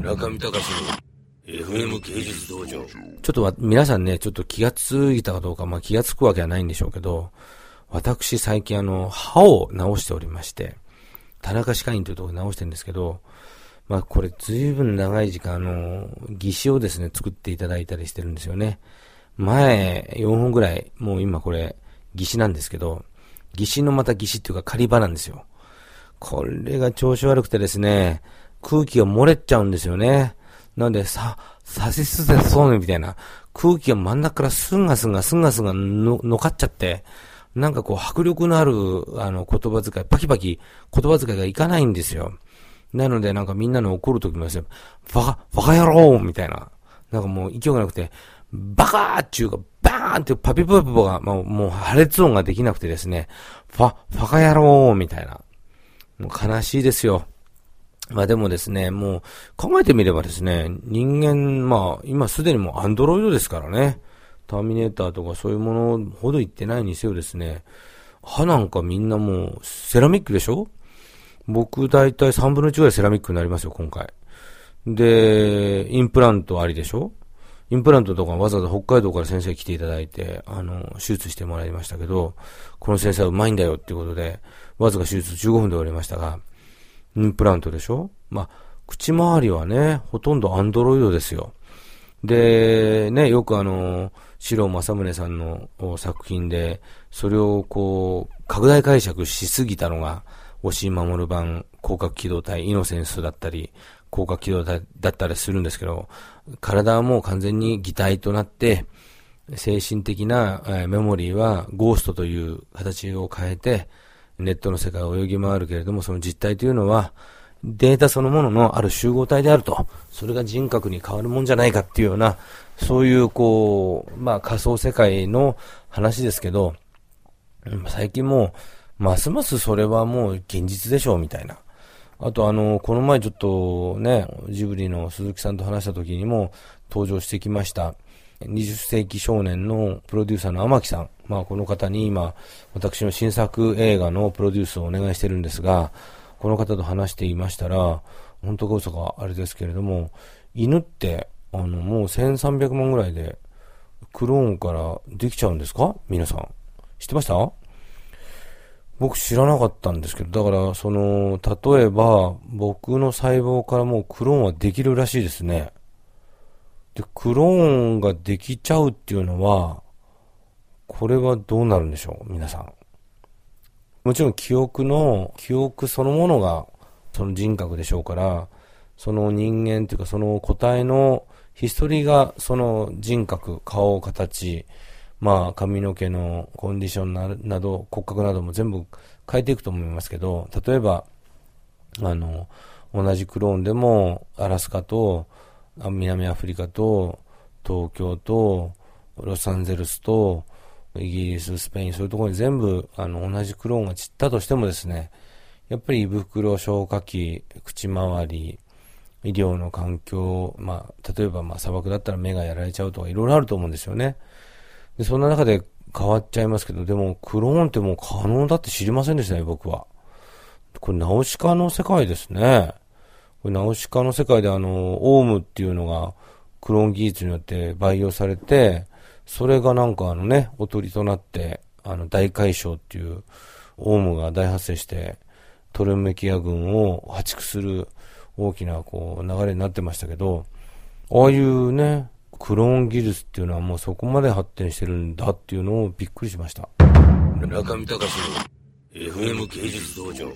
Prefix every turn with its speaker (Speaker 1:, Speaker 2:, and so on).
Speaker 1: 中見隆の FM 芸術道場。ちょ
Speaker 2: っと皆さんね、ちょっと気がついたかどうか、まあ気がつくわけはないんでしょうけど、私最近あの、歯を直しておりまして、田中歯科医院というところで直してるんですけど、まあこれ随分長い時間あの、義歯をですね、作っていただいたりしてるんですよね。前4本ぐらい、もう今これ、義歯なんですけど、義歯のまた義歯っていうか仮歯なんですよ。これが調子悪くてですね、空気が漏れちゃうんですよね。なんで、さ、さしすせそうねみたいな、空気が真ん中からすんがすんがすんがすんがの、のかっちゃって、なんかこう迫力のある、あの、言葉遣い、パキパキ言葉遣いがいかないんですよ。なのでなんかみんなの怒るときもですね、バカ、バカ野郎みたいな。なんかもう勢いがなくて、バカーっていうか、バーンってパピプポが、まあ、もう破裂音ができなくてですね、ファ、ファカ野郎みたいな。もう悲しいですよ。まあでもですね、もう考えてみればですね、人間、まあ今すでにもうアンドロイドですからね、ターミネーターとかそういうものほど言ってないにせよですね、歯なんかみんなもうセラミックでしょ？僕大体3分の1ぐらいセラミックになりますよ、今回。で、インプラントありでしょ？インプラントとかわざわざ北海道から先生来ていただいて、あの、手術してもらいましたけど、この先生はうまいんだよっていうことで、わずか手術15分で終わりましたが、インプラントでしょ？まあ、口周りはね、ほとんどアンドロイドですよ。で、ね、よくあの、白正宗さんの作品で、それをこう、拡大解釈しすぎたのが、押井守版広角機動隊イノセンスだったり、広角機動隊だったりするんですけど、体はもう完全に擬態となって、精神的なメモリーはゴーストという形を変えて、ネットの世界を泳ぎ回るけれども、その実態というのは、データそのもののある集合体であると。それが人格に変わるもんじゃないかっていうような、そういうこう、まあ仮想世界の話ですけど、最近もう、ますますそれはもう現実でしょうみたいな。あとあの、この前ちょっとね、ジブリの鈴木さんと話した時にも登場してきました。20世紀少年のプロデューサーの天木さん。まあこの方に今、私の新作映画のプロデュースをお願いしてるんですが、この方と話していましたら、本当か嘘かあれですけれども、犬って、あの、もう1300万ぐらいで、クローンからできちゃうんですか？皆さん。知ってました？僕知らなかったんですけど、だから、その、例えば、僕の細胞からもうクローンはできるらしいですね。で、クローンができちゃうっていうのは、これはどうなるんでしょう？皆さん。もちろん記憶の、記憶そのものがその人格でしょうから、その人間というかその個体のヒストリーがその人格、顔、形、まあ髪の毛のコンディションななど骨格なども全部変えていくと思いますけど、例えば、あの、同じクローンでもアラスカと南アフリカと東京とロサンゼルスとイギリス、スペイン、そういうところに全部、あの、同じクローンが散ったとしてもですね、やっぱり胃袋、消化器、口周り、医療の環境、まあ、例えばまあ砂漠だったら目がやられちゃうとかいろいろあると思うんですよね。で、そんな中で変わっちゃいますけど、でもクローンってもう可能だって知りませんでしたね、僕は。これナウシカの世界ですね。これナウシカの世界であの、オウムっていうのがクローン技術によって培養されて、それがなんかあのね、おとりとなって、あの大海嘯っていうオウムが大発生して、トルメキア軍を破竹する大きなこう流れになってましたけど、ああいうね、クローン技術っていうのはもうそこまで発展してるんだっていうのをびっくりしました。
Speaker 1: 中見隆の FM 芸術道場。